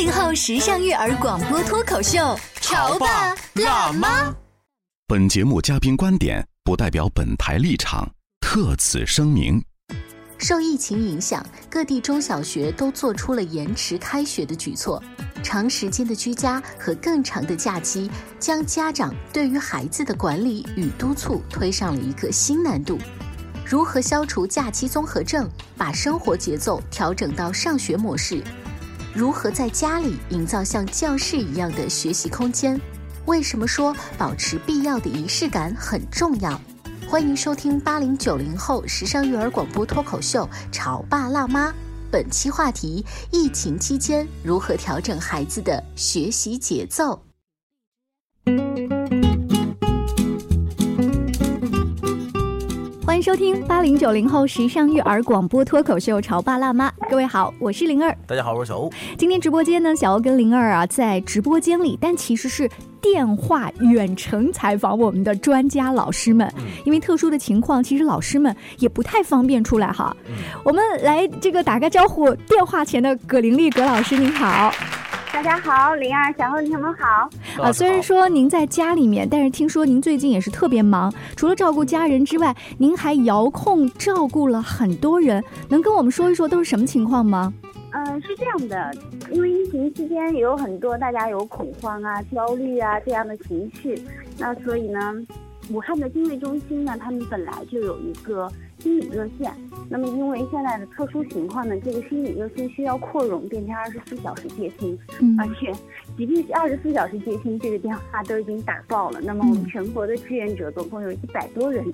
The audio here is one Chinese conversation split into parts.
八零后时尚育儿广播脱口秀，潮爸辣妈。本节目嘉宾观点不代表本台立场，特此声明。受疫情影响，各地中小学都做出了延迟开学的举措。长时间的居家和更长的假期，将家长对于孩子的管理与督促推上了一个新难度。如何消除假期综合症，把生活节奏调整到上学模式？如何在家里营造像教室一样的学习空间？为什么说保持必要的仪式感很重要？欢迎收听八零九零后时尚育儿广播脱口秀《潮爸辣妈》，本期话题：疫情期间如何调整孩子的学习节奏？欢迎收听八零九零后时尚育儿广播脱口秀《潮爸辣妈》，各位好，我是灵儿，大家好，我是小欧。今天直播间呢，小欧跟灵儿啊在直播间里，但其实是电话远程采访我们的专家老师们，因为特殊的情况，其实老师们也不太方便出来哈。我们来这个打个招呼，电话前的葛玲丽葛老师您好。大家好，灵儿、小后，你们好。啊，虽然说您在家里面，但是听说您最近也是特别忙，除了照顾家人之外，您还遥控照顾了很多人，能跟我们说一说都是什么情况吗？嗯，是这样的，因为疫情期间也有很多大家有恐慌啊、焦虑啊这样的情绪，那所以呢，武汉的定位中心呢，他们本来就有一个。心理热线，那么因为现在的特殊情况呢，这个心理热线需要扩容变成二十四小时接听，而且即便是二十四小时接听，这个电话都已经打爆了。那么我们全国的志愿者总共有一百多人，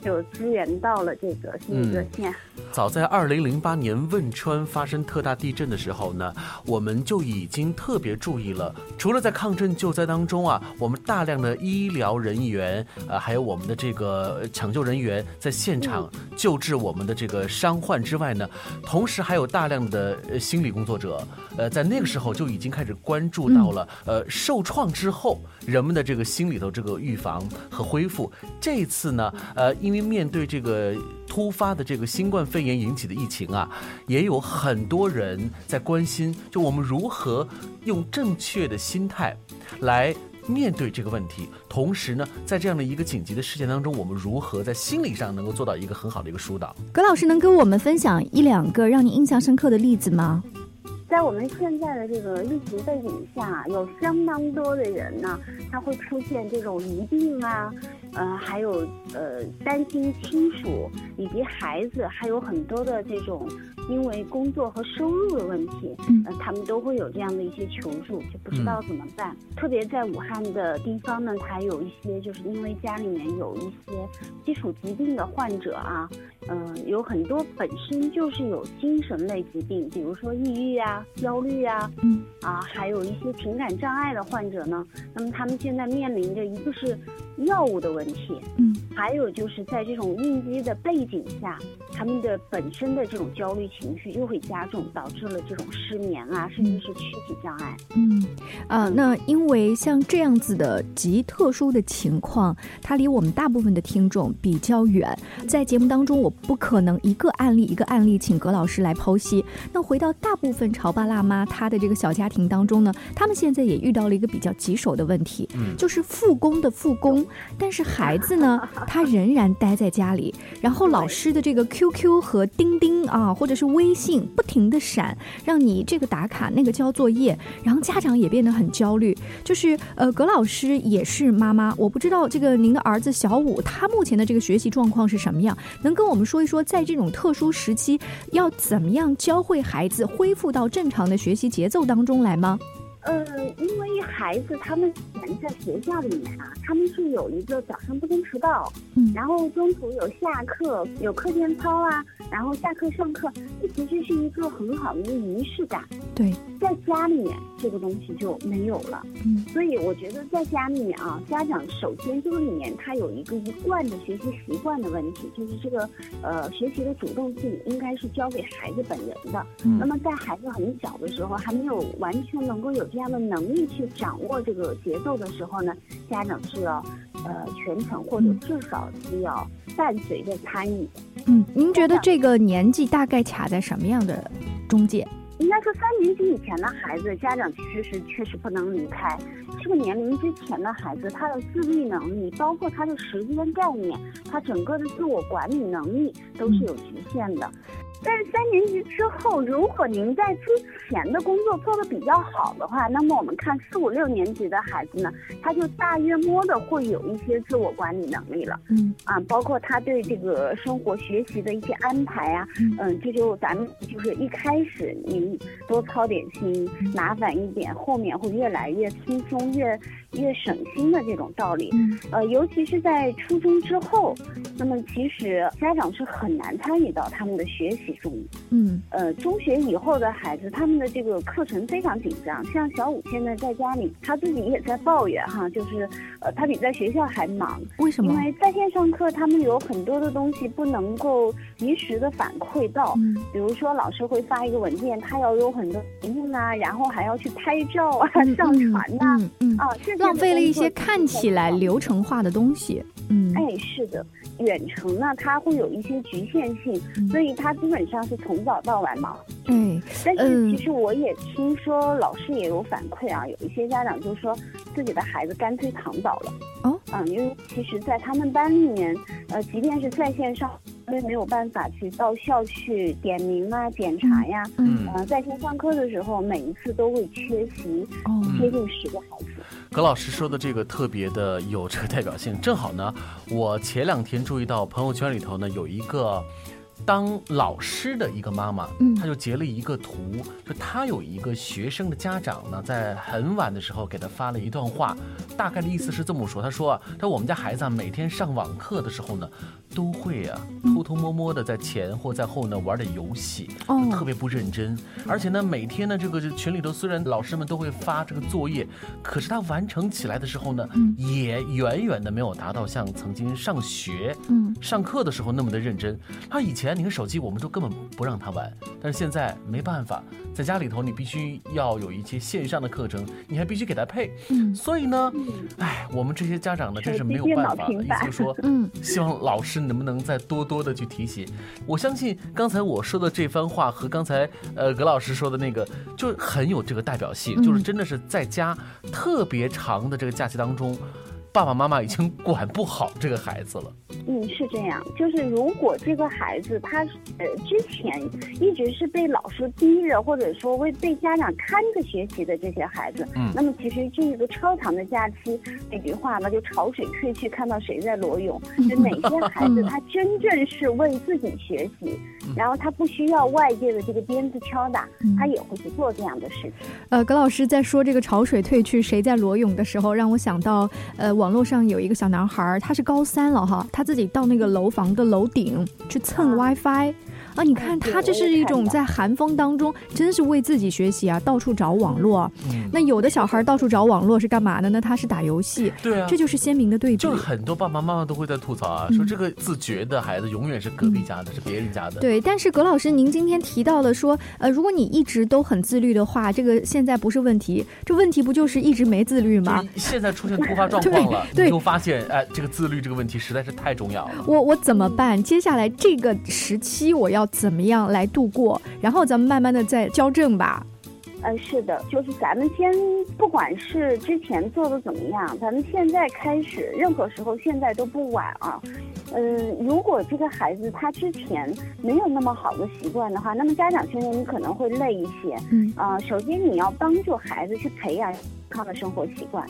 就支援到了这个心理热线。早在二零零八年汶川发生特大地震的时候呢，我们就已经特别注意了，除了在抗震救灾当中啊，我们大量的医疗人员，呃，还有我们的这个抢救人员在现场。救治我们的这个伤患之外呢，同时还有大量的心理工作者，呃，在那个时候就已经开始关注到了，呃，受创之后人们的这个心里头这个预防和恢复。这次呢，呃，因为面对这个突发的这个新冠肺炎引起的疫情啊，也有很多人在关心，就我们如何用正确的心态来。面对这个问题，同时呢，在这样的一个紧急的事件当中，我们如何在心理上能够做到一个很好的一个疏导？葛老师能跟我们分享一两个让你印象深刻的例子吗？在我们现在的这个疫情背景下，有相当多的人呢，他会出现这种疑病啊，呃，还有呃担心亲属以及孩子，还有很多的这种因为工作和收入的问题，呃，他们都会有这样的一些求助，就不知道怎么办。特别在武汉的地方呢，还有一些就是因为家里面有一些基础疾病的患者啊。嗯，有很多本身就是有精神类疾病，比如说抑郁啊、焦虑啊，嗯啊，还有一些情感障碍的患者呢。那么他们现在面临着一个是药物的问题，嗯，还有就是在这种应激的背景下，他们的本身的这种焦虑情绪又会加重，导致了这种失眠啊，甚至是躯体障碍。嗯啊，那因为像这样子的极特殊的情况，它离我们大部分的听众比较远，在节目当中我。不可能一个案例一个案例，请葛老师来剖析。那回到大部分潮爸辣妈他的这个小家庭当中呢，他们现在也遇到了一个比较棘手的问题，就是复工的复工，但是孩子呢，他仍然待在家里，然后老师的这个 QQ 和钉钉啊，或者是微信不停的闪，让你这个打卡那个交作业，然后家长也变得很焦虑。就是呃，葛老师也是妈妈，我不知道这个您的儿子小武他目前的这个学习状况是什么样，能跟我们说一说，在这种特殊时期要怎么样教会孩子恢复到正常的学习节奏当中来吗？呃，因为孩子他们前在学校里面啊，他们是有一个早上不能迟到，嗯然后中途有下课，有课间操啊，然后下课上课，这其实是一个很好的一个仪式感。对，在家里面这个东西就没有了。嗯，所以我觉得在家里面啊，家长首先这个里面他有一个一贯的学习习惯的问题，就是这个呃学习的主动性应该是交给孩子本人的。嗯那么在孩子很小的时候，还没有完全能够有这样的能力去掌握这个节奏的时候呢，家长是要呃全程或者至少是要伴随着参与。嗯，您觉得这个年纪大概卡在什么样的中介？应该说三年级以前的孩子，家长其实是确实不能离开。这个年龄之前的孩子，他的自律能力，包括他的时间概念，他整个的自我管理能力都是有局限的。但是三年级之后，如果您在之前的工作做得比较好的话，那么我们看四五六年级的孩子呢，他就大约摸的会有一些自我管理能力了。嗯啊，包括他对这个生活学习的一些安排啊，嗯嗯，这就咱们就是一开始多操点心，麻烦一点，后面会越来越轻松，越越省心的这种道理。嗯呃，尤其是在初中之后，那么其实家长是很难参与到他们的学习中。嗯呃，中学以后的孩子，他们的这个课程非常紧张。像小五现在在家里，他自己也在抱怨哈，就是呃，他比在学校还忙。为什么因？为在线上课，他们有很多的东西不能够及时的反馈到，嗯比如说老师会发一个文件，他要有很多题目啊，然后还要去拍照啊、上传呐、嗯嗯，啊，这些浪费了一些看起来流程化的东西。嗯，哎，是的，远程呢，它会有一些局限性，嗯所以它基本上是从早到晚忙。嗯，但是嗯其实我也听说老师也有反馈啊，有一些家长就说自己的孩子干脆躺倒了。哦，嗯，因为其实，在他们班里面，呃，即便是在线上，因为没有办法去到校去点名啊、检查呀，嗯呃，在线上课的时候，每一次都会缺席哦，接近十个孩子。葛老师说的这个特别的有这个代表性，正好呢，我前两天注意到朋友圈里头呢有一个当老师的一个妈妈，嗯她就截了一个图，就她有一个学生的家长呢，在很晚的时候给她发了一段话，大概的意思是这么说，她说啊，她说我们家孩子啊每天上网课的时候呢，都会啊偷偷摸摸的在前或在后呢玩点游戏，哦。特别不认真，而且呢每天呢这个群里头虽然老师们都会发这个作业，可是他完成起来的时候呢，嗯。也远远的没有达到像曾经上学。嗯。上课的时候那么的认真，他以前你看手机我们都根本不让他玩，但是现在没办法，在家里头你必须要有一些线上的课程，你还必须给他配，嗯。所以呢，哎，我们这些家长呢真是没有办法，意思就是说，嗯。希望老师能不能再多多的去提醒。我相信刚才我说的这番话和刚才呃葛老师说的那个，就很有这个代表性，嗯就是真的是在家特别长的这个假期当中，爸爸妈妈已经管不好这个孩子了。嗯，是这样，就是如果这个孩子他呃之前一直是被老师逼着，或者说为被家长看着学习的这些孩子，嗯。那么其实这个超长的假期，那句话嘛，就潮水退去，看到谁在裸泳，就哪些孩子他真正是为自己学习，然后他不需要外界的这个鞭子敲打，他也会去做这样的事情。呃，葛老师在说这个潮水退去，谁在裸泳的时候，让我想到，呃，网络上有一个小男孩儿，他是高三了哈，他自己到那个楼房的楼顶去蹭 WiFi。啊，你看他这是一种在寒风当中，真是为自己学习啊，到处找网络。嗯，那有的小孩到处找网络是干嘛的呢？他是打游戏，对啊这。就是鲜明的对比就。很多爸爸妈妈都会在吐槽啊，嗯说这个自觉的孩子永远是隔壁家的，是别人家的。对，但是葛老师，您今天提到了说，呃，如果你一直都很自律的话，这个现在不是问题，这问题不就是一直没自律吗？现在出现突发 状况了，对对你就发现，哎，这个自律这个问题实在是太重要了。我我怎么办？接下来这个时期我要怎么样来度过？然后咱们慢慢的再矫正吧。呃，是的，就是咱们先不管是之前做的怎么样，咱们现在开始，任何时候现在都不晚啊。嗯，如果这个孩子他之前没有那么好的习惯的话，那么家长现在你可能会累一些。嗯啊、首先你要帮助孩子去培养健康的生活习惯，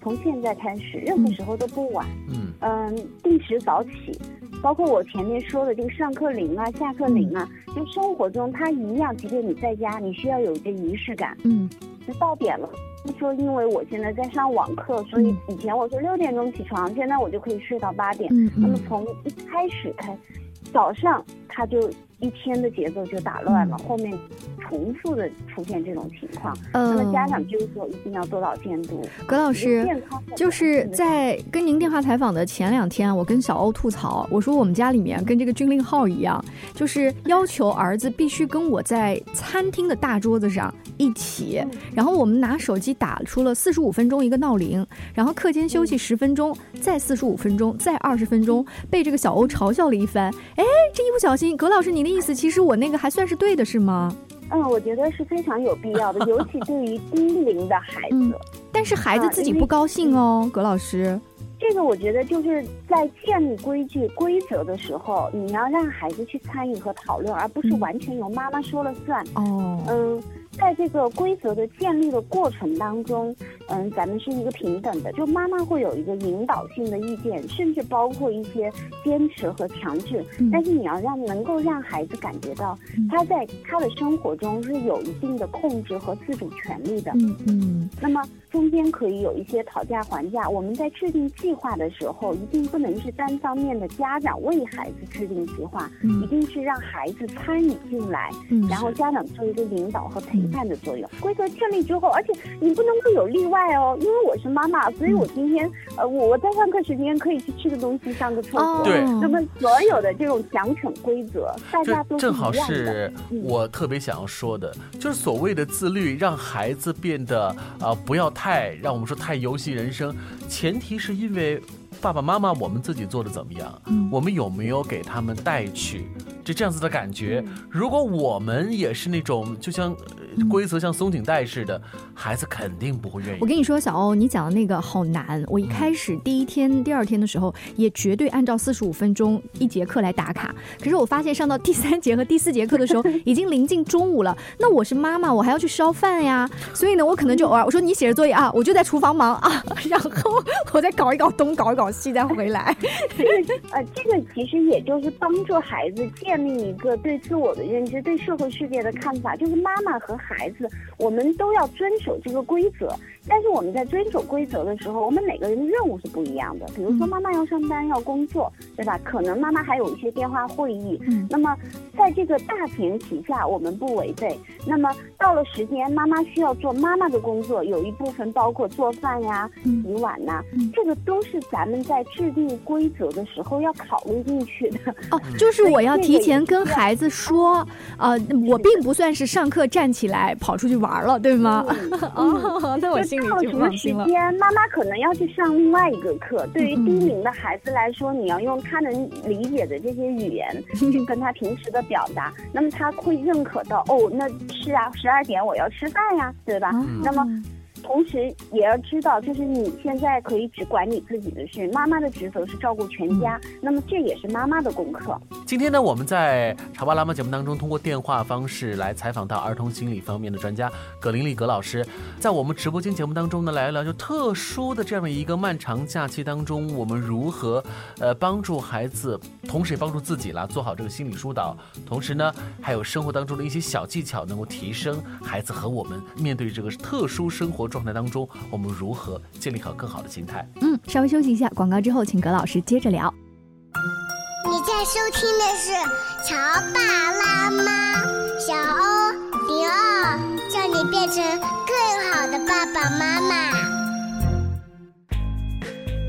从现在开始，任何时候都不晚。嗯嗯，定时早起，包括我前面说的这个上课铃啊、下课铃啊，就生活中它一样，即便你在家，你需要有一个仪式感。嗯就到点了，说因为我现在在上网课，所以以前我是六点钟起床，现在我就可以睡到八点。嗯那么嗯从一开始开，早上他就一天的节奏就打乱了，嗯后面重复的出现这种情况。嗯那么家长就是说一定要做到监督。葛老师就是嗯在跟您电话采访的前两天，我跟小欧吐槽，我说我们家里面跟这个军令号一样，就是要求儿子必须跟我在餐厅的大桌子上一起，然后我们拿手机打出了四十五分钟一个闹铃，然后课间休息十分钟，再四十五分钟，再二十分钟，被这个小欧嘲笑了一番。哎，这一不小心，葛老师，你的意思其实我那个还算是对的，是吗？嗯，我觉得是非常有必要的，尤其对于低龄的孩子。嗯但是孩子自己不高兴哦，葛老师。这个我觉得就是在建立规矩规则的时候，你要让孩子去参与和讨论，而不是嗯完全由妈妈说了算。哦，嗯，在这个规则的建立的过程当中，嗯，咱们是一个平等的，就妈妈会有一个引导性的意见，甚至包括一些坚持和强制。嗯但是你要让能够让孩子感觉到嗯他在他的生活中是有一定的控制和自主权利的。嗯嗯那么中间可以有一些讨价还价。我们在制定计划的时候，一定不能是单方面的家长为孩子制定计划，嗯一定是让孩子参与进来，嗯，然后家长做一个引导和陪伴的作用。规则建立之后，而且你不能够有例外哦，因为我是妈妈，所以我今天呃我我在上课时间可以去吃个东西、上个厕所。哦，对那么所有的这种奖惩规则，大家都正好。是嗯我特别想要说的，就是所谓的自律，让孩子变得啊、呃不要太让我们说太游戏人生，前提是因为爸爸妈妈我们自己做的怎么样，嗯我们有没有给他们带去这这样子的感觉？嗯如果我们也是那种就像呃规则像松紧带似的，孩子肯定不会愿意我。跟你说，小欧，你讲的那个好难。我一开始第一天、第二天的时候，也绝对按照四十五分钟一节课来打卡。可是我发现上到第三节和第四节课的时候，已经临近中午了。那我是妈妈，我还要去烧饭呀。所以呢，我可能就偶尔我说你写着作业啊，我就在厨房忙啊，然后我再搞一搞东，搞一搞西，再回来。这 个呃，这个其实也就是帮助孩子建立一个对自我的认知、对社会世界的看法。就是妈妈和孩子，我们都要遵守这个规则。但是我们在遵守规则的时候，我们每个人的任务是不一样的。比如说，妈妈要上班要工作，对吧？可能妈妈还有一些电话会议。嗯那么在这个大前提下，我们不违背。那么到了时间，妈妈需要做妈妈的工作，有一部分包括做饭呀、嗯洗碗呐、嗯这个都是咱们在制定规则的时候要考虑进去的。哦，就是我要提前跟孩子说，呃，我并不算是上课站起来跑出去玩了，对吗？哦 那我心里就放心了。间，妈妈可能要去上另外一个课。对于嗯低龄的孩子来说，你要用他能理解的这些语言去 跟他平时的表达，那么他会认可到哦，那是啊，十二点我要吃饭呀，对吧？嗯那么同时也要知道，就是你现在可以只管你自己的事，妈妈的职责是照顾全家，嗯那么这也是妈妈的功课。今天呢，我们在《潮爸辣妈》节目当中，通过电话方式来采访到儿童心理方面的专家葛玲丽葛老师，在我们直播间节目当中呢，来聊聊就特殊的这样的一个漫长假期当中，我们如何呃帮助孩子，同时也帮助自己啦，做好这个心理疏导，同时呢，还有生活当中的一些小技巧，能够提升孩子和我们面对这个特殊生活状态当中，我们如何建立好更好的心态。嗯，稍微休息一下，广告之后，请葛老师接着聊。你在收听的是《潮爸辣妈》，小欧零二，叫你变成更好的爸爸妈妈。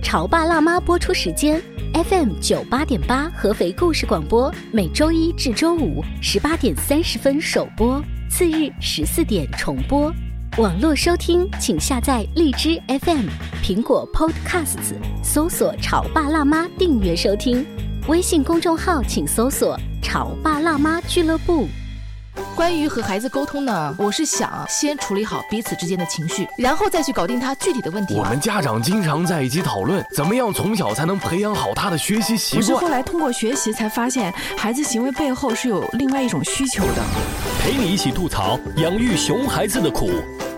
潮爸辣妈播出时间：FM 九八点八合肥故事广播，每周一至周五十八点三十分首播，次日十四点重播。网络收听，请下载荔枝 FM、苹果 Podcasts，搜索“潮爸辣妈”订阅收听。微信公众号请搜索“潮爸辣妈俱乐部”。关于和孩子沟通呢，我是想先处理好彼此之间的情绪，然后再去搞定他具体的问题。我们家长经常在一起讨论，怎么样从小才能培养好他的学习习惯。我是后来通过学习才发现，孩子行为背后是有另外一种需求的。陪你一起吐槽养育熊孩子的苦，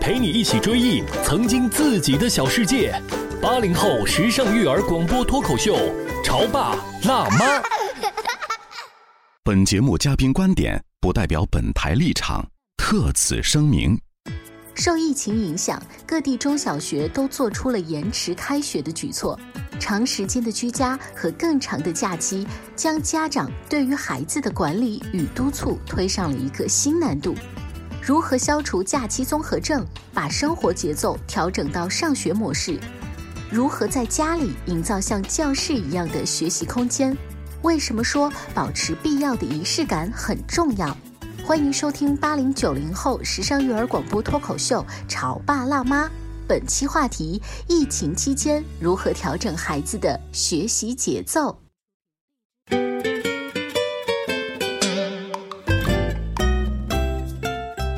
陪你一起追忆曾经自己的小世界。八零后时尚育儿广播脱口秀，潮爸辣妈。本节目嘉宾观点不代表本台立场，特此声明。受疫情影响，各地中小学都做出了延迟开学的举措。长时间的居家和更长的假期，将家长对于孩子的管理与督促推上了一个新难度。如何消除假期综合症，把生活节奏调整到上学模式？如何在家里营造像教室一样的学习空间？为什么说保持必要的仪式感很重要？欢迎收听八零九零后时尚育儿广播脱口秀《潮爸辣妈》。本期话题：疫情期间如何调整孩子的学习节奏？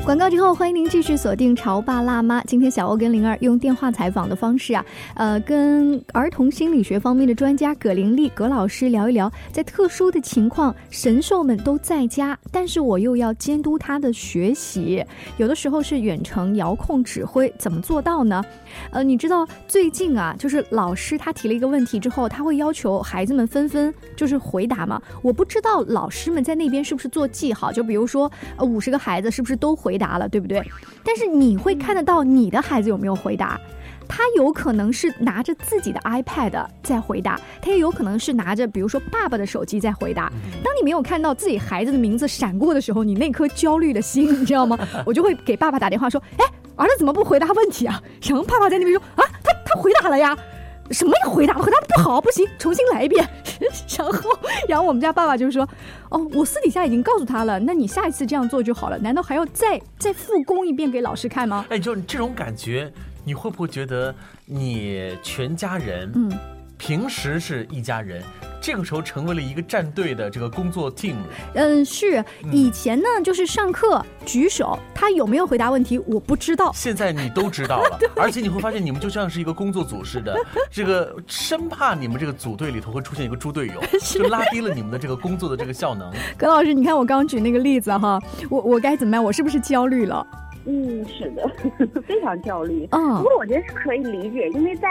广告之后，欢迎您继续锁定《潮爸辣妈》。今天小欧跟灵儿用电话采访的方式啊，呃，跟儿童心理学方面的专家葛玲丽葛老师聊一聊，在特殊的情况，神兽们都在家，但是我又要监督他的学习，有的时候是远程遥控指挥，怎么做到呢？呃，你知道最近啊，就是老师他提了一个问题之后，他会要求孩子们纷纷就是回答嘛？我不知道老师们在那边是不是做记号，就比如说呃五十个孩子是不是都回答了，对不对？但是你会看得到你的孩子有没有回答，他有可能是拿着自己的 iPad 在回答，他也有可能是拿着比如说爸爸的手机在回答。当你没有看到自己孩子的名字闪过的时候，你那颗焦虑的心，你知道吗？我就会给爸爸打电话说，哎。儿子怎么不回答问题啊？然后爸爸在那边说啊，他他回答了呀，什么也回答回答的不好，不行，重新来一遍。然后，然后我们家爸爸就说，哦，我私底下已经告诉他了，那你下一次这样做就好了。难道还要再再复工一遍给老师看吗？哎，就这种感觉，你会不会觉得你全家人，嗯，平时是一家人？这个时候成为了一个战队的这个工作 team。嗯，是以前呢，就是上课举手，他有没有回答问题我不知道。现在你都知道了，而且你会发现你们就像是一个工作组似的，这个生怕你们这个组队里头会出现一个猪队友，就拉低了你们的这个工作的这个效能。葛老师，你看我刚举那个例子哈，我我该怎么样？我是不是焦虑了？嗯，是的，非常焦虑。嗯，不过我觉得是可以理解，因为在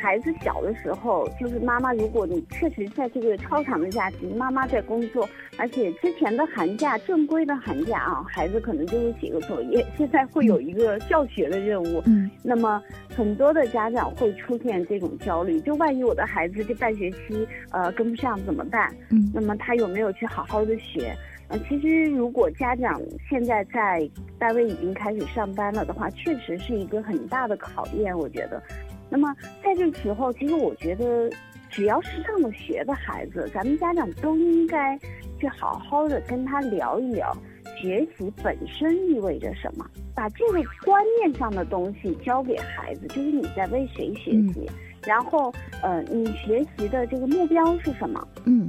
孩子小的时候，就是妈妈，如果你确实在这个超长的假期，妈妈在工作，而且之前的寒假正规的寒假啊，孩子可能就是写个作业，现在会有一个教学的任务。嗯，那么很多的家长会出现这种焦虑，就万一我的孩子这半学期呃跟不上怎么办？嗯，那么他有没有去好好的学？呃，其实如果家长现在在单位已经开始上班了的话，确实是一个很大的考验，我觉得。那么在这个时候，其实我觉得，只要是上了学的孩子，咱们家长都应该去好好的跟他聊一聊，学习本身意味着什么，把这个观念上的东西教给孩子，就是你在为谁学习，然后呃，你学习的这个目标是什么？嗯。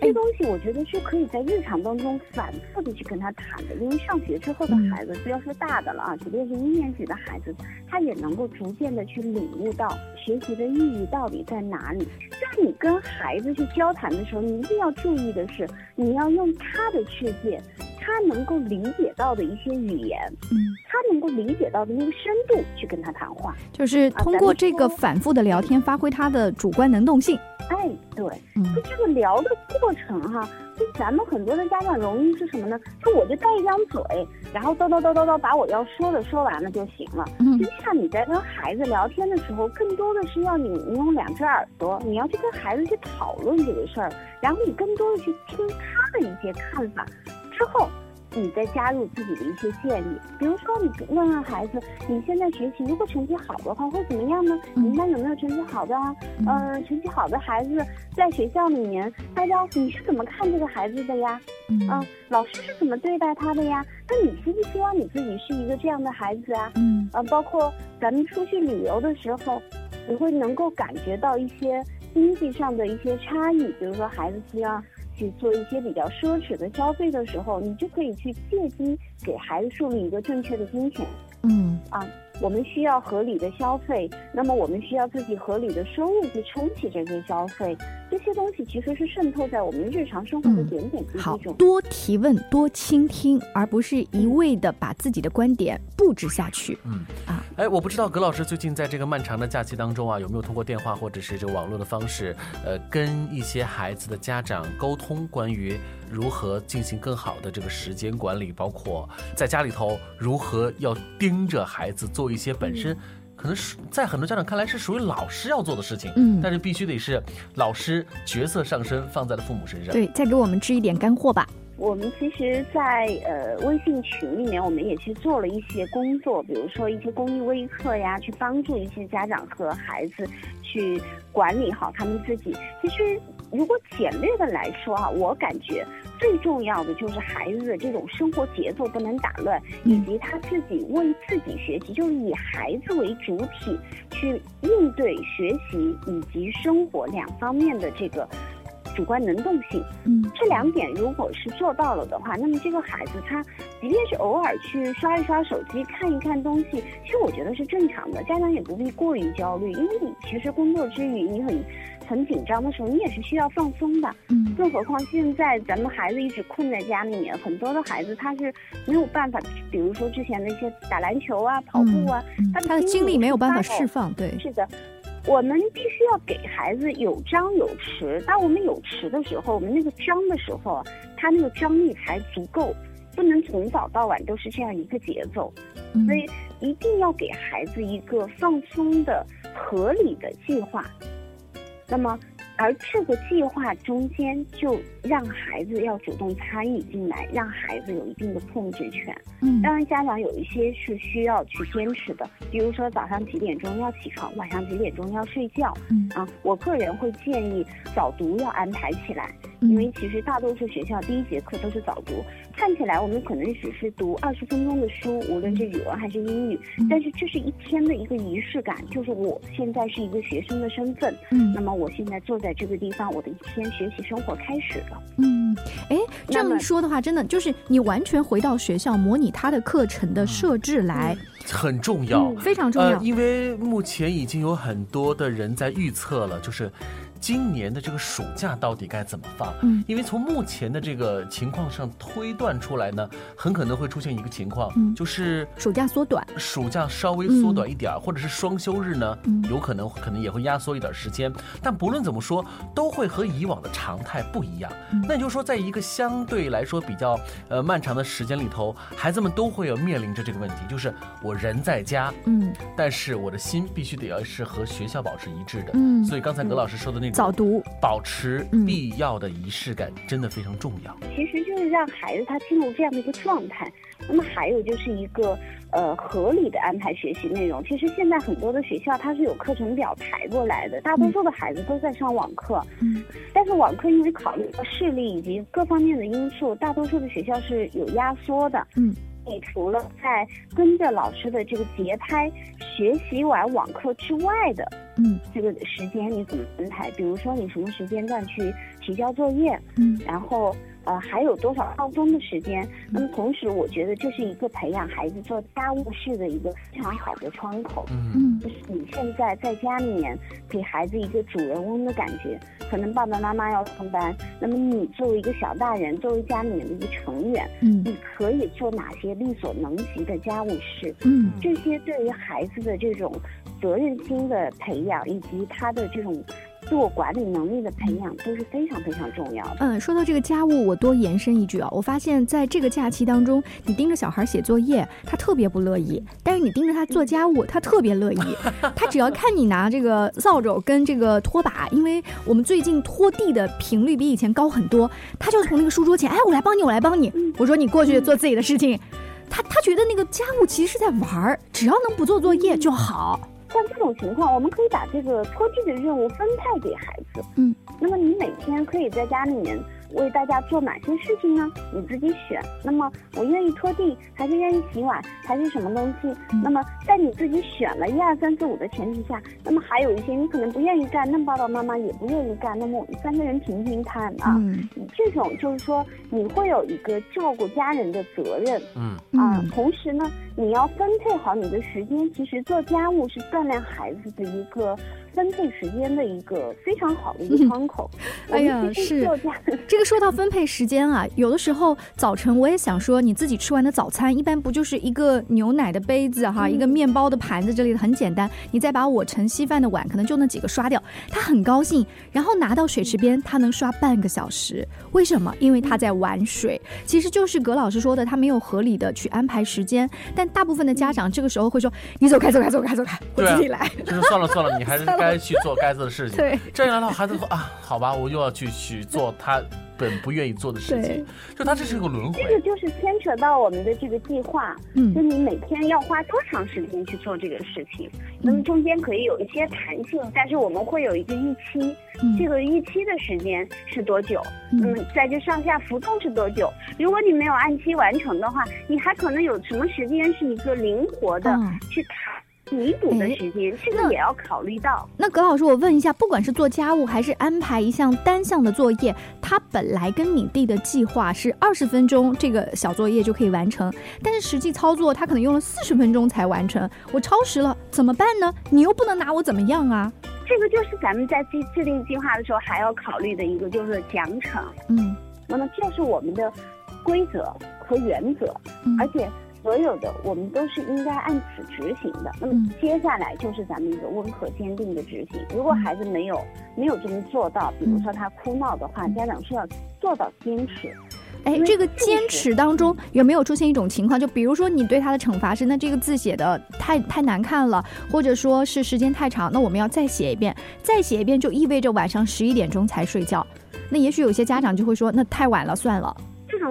这些东西我觉得是可以在日常当中反复的去跟他谈的，因为上学之后的孩子，不要说大的了啊，即便是一年级的孩子，他也能够逐渐的去领悟到学习的意义到底在哪里。在你跟孩子去交谈的时候，你一定要注意的是，你要用他的世界，他能够理解到的一些语言，嗯，他能够理解到的那个深度去跟他谈话，就是通过这个反复的聊天，发挥他的主观能动性。哎，对，就这个聊的过程哈，就咱们很多的家长容易是什么呢？就我就带一张嘴，然后叨叨叨叨叨把我要说的说完了就行了。实际上你在跟孩子聊天的时候，更多的是要你你用两只耳朵，你要去跟孩子去讨论这个事儿，然后你更多的去听他的一些看法，之后。你再加入自己的一些建议，比如说你问问孩子，你现在学习如果成绩好的话会怎么样呢？你们班有没有成绩好的啊？呃，成绩好的孩子在学校里面，大家你是怎么看这个孩子的呀？嗯，老师是怎么对待他的呀？那你希不希望你自己是一个这样的孩子啊？嗯，呃，包括咱们出去旅游的时候，你会能够感觉到一些经济上的一些差异，比如说孩子希望。去做一些比较奢侈的消费的时候，你就可以去借机给孩子树立一个正确的金钱。嗯啊，我们需要合理的消费，那么我们需要自己合理的收入去撑起这些消费。这些东西其实是渗透在我们日常生活的点点滴好滴中。多提问，多倾听，而不是一味的把自己的观点布置下去。嗯啊，哎，我不知道葛老师最近在这个漫长的假期当中啊，有没有通过电话或者是这个网络的方式，呃，跟一些孩子的家长沟通关于如何进行更好的这个时间管理，包括在家里头如何要盯着孩子做一些本身。可能是在很多家长看来是属于老师要做的事情，嗯但是必须得是老师角色上升放在了父母身上。对，再给我们支一点干货吧。我们其实在，呃微信群里面，我们也去做了一些工作，比如说一些公益微课呀，去帮助一些家长和孩子去管理好他们自己。其实，如果简略的来说啊，我感觉最重要的就是孩子的这种生活节奏不能打乱，以及他自己为自己学习，就是以孩子为主体去应对学习以及生活两方面的这个。主观能动性，嗯，这两点如果是做到了的话，那么这个孩子他即便是偶尔去刷一刷手机、看一看东西，其实我觉得是正常的。家长也不必过于焦虑，因为你其实工作之余你很很紧张的时候，你也是需要放松的。嗯，更何况现在咱们孩子一直困在家里面，很多的孩子他是没有办法，比如说之前的一些打篮球啊、跑步啊，他他的精力没有办法释放，对，是的。我们必须要给孩子有张有弛。当我们有弛的时候，我们那个张的时候，他那个张力才足够，不能从早到晚都是这样一个节奏。嗯所以一定要给孩子一个放松的、合理的计划。那么，而这个计划中间就让孩子要主动参与进来，让孩子有一定的控制权。嗯。当然，家长有一些是需要去坚持的，比如说早上几点钟要起床，晚上几点钟要睡觉。嗯。啊，我个人会建议早读要安排起来，嗯。因为其实大多数学校第一节课都是早读，看起来我们可能只是读二十分钟的书，无论是语文还是英语，嗯。但是这是一天的一个仪式感，就是我现在是一个学生的身份，嗯。那么我现在坐在这个地方，我的一天学习生活开始了。嗯，哎，这那么么说的话，真的就是你完全回到学校模拟他的课程的设置来，很重要，嗯非常重要呃。因为目前已经有很多的人在预测了，就是今年的这个暑假到底该怎么放。嗯。因为从目前的这个情况上推断出来呢，很可能会出现一个情况，嗯。就是暑假缩短，暑假稍微缩短一点儿，或者是双休日呢，嗯。有可能可能也会压缩一点时间。但不论怎么说，都会和以往的常态不一样。嗯。那也就是说，在一个相对来说比较呃漫长的时间里头，孩子们都会有面临着这个问题，就是我人在家，嗯。但是我的心必须得要是和学校保持一致的。嗯。所以刚才葛老师说的那种早读，保持嗯必要的仪式感，真的非常重要。其实就是让孩子他进入这样的一个状态。那么还有就是一个呃合理的安排学习内容。其实现在很多的学校它是有课程表排过来的，大多数的孩子都在上网课。嗯，但是网课因为考虑到视力以及各方面的因素，大多数的学校是有压缩的。嗯。你除了在跟着老师的这个节拍学习完网课之外的，嗯，这个时间你怎么安排？比如说你什么时间段去提交作业，嗯，然后呃还有多少放松的时间？那么同时，我觉得这是一个培养孩子做家务事的一个非常好的窗口。嗯，就是你现在在家里面给孩子一个主人翁的感觉，可能爸爸妈妈要上班，那么你作为一个小大人，作为家里面的一个成员，嗯你可以做哪些力所能及的家务事？嗯这些对于孩子的这种责任心的培养，以及他的这种自我管理能力的培养，都是非常非常重要的。嗯，说到这个家务，我多延伸一句啊，我发现在这个假期当中，你盯着小孩写作业，他特别不乐意；但是你盯着他做家务，他特别乐意。他只要看你拿这个扫帚跟这个拖把，因为我们最近拖地的频率比以前高很多，他就从那个书桌前，哎，我来帮你，我来帮你。我说你过去做自己的事情。他他觉得那个家务其实是在玩儿，只要能不做作业就好。像这种情况，我们可以把这个拖地的任务分派给孩子。嗯，那么你每天可以在家里面为大家做哪些事情呢？你自己选。那么我愿意拖地，还是愿意洗碗，还是什么东西？那么在你自己选了一二三四五的前提下，那么还有一些你可能不愿意干，那爸爸妈妈也不愿意干，那么我们三个人平平摊啊。嗯，这种就是说你会有一个照顾家人的责任。嗯啊，同时呢，你要分配好你的时间。其实做家务是锻炼孩子的一个分配时间的一个非常好的一个窗口。哎呀，是这个说到分配时间啊，有的时候早晨我也想说，你自己吃完的早餐一般不就是一个牛奶的杯子哈，一个面包的盘子之类的，很简单。你再把我盛稀饭的碗，可能就那几个刷掉，他很高兴。然后拿到水池边，他能刷半个小时。为什么？因为他在玩水。其实就是葛老师说的，他没有合理的去安排时间。但大部分的家长这个时候会说：“你走开，走开，走开，走开，我自己来。”就是算了算了，你还是 该去做该做的事情。对，这样的话，孩子说啊，好吧，我又要去去做他。本不愿意做的事情，就他这是一个轮回。这个就是牵扯到我们的这个计划，嗯，就你每天要花多长时间去做这个事情，那么中间可以有一些弹性，但是我们会有一个预期，这个预期的时间是多久？那么在这上下浮动是多久？如果你没有按期完成的话，你还可能有什么时间是一个灵活的去谈。弥补的时间，这个也要考虑到。那葛老师，我问一下，不管是做家务还是安排一项单项的作业，他本来跟你弟的计划是二十分钟这个小作业就可以完成，但是实际操作他可能用了四十分钟才完成，我超时了怎么办呢？你又不能拿我怎么样啊？这个就是咱们在制制定计划的时候还要考虑的一个，就是奖惩。嗯，那么这是我们的规则和原则，而且。所有的我们都是应该按此执行的。那么接下来就是咱们一个温和坚定的执行。如果孩子没有没有这么做到，比如说他哭闹的话，家长是要做到坚持。哎，这个坚持当中有没有出现一种情况？就比如说你对他的惩罚是，那这个字写的太太难看了，或者说是时间太长，那我们要再写一遍，再写一遍就意味着晚上十一点钟才睡觉。那也许有些家长就会说，那太晚了，算了。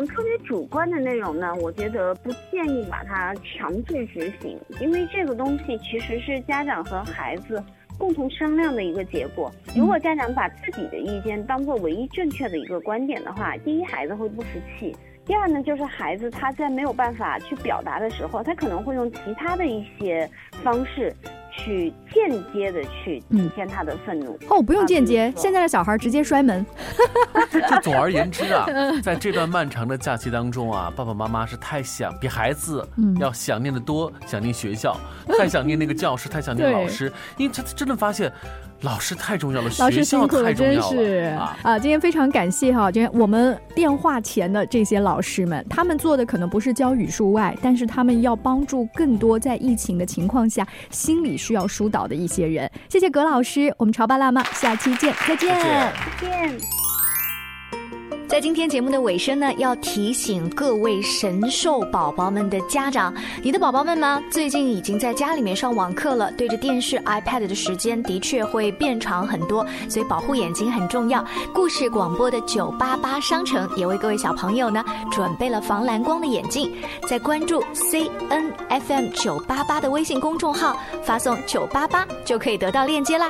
特别主观的内容呢，我觉得不建议把它强制执行，因为这个东西其实是家长和孩子共同商量的一个结果。如果家长把自己的意见当做唯一正确的一个观点的话，第一孩子会不服气，第二呢就是孩子他在没有办法去表达的时候，他可能会用其他的一些方式。去间接的去体现他的愤怒。哦，不用间接，现在的小孩直接摔门。就总而言之啊，在这段漫长的假期当中啊，爸爸妈妈是太想比孩子要想念的多，想念学校，太想念那个教室，太想念老师，因为他真的发现。老师太重要了，老师辛苦了，真是啊！今天非常感谢哈，今天我们电话前的这些老师们，他们做的可能不是教语数外，但是他们要帮助更多在疫情的情况下心理需要疏导的一些人。谢谢葛老师，我们潮爸辣妈下期见，再见，再见。在今天节目的尾声呢，要提醒各位神兽宝宝们的家长，你的宝宝们呢，最近已经在家里面上网课了，对着电视、iPad 的时间的确会变长很多，所以保护眼睛很重要。故事广播的九八八商城也为各位小朋友呢准备了防蓝光的眼镜，在关注 CNFM 九八八的微信公众号，发送九八八就可以得到链接啦。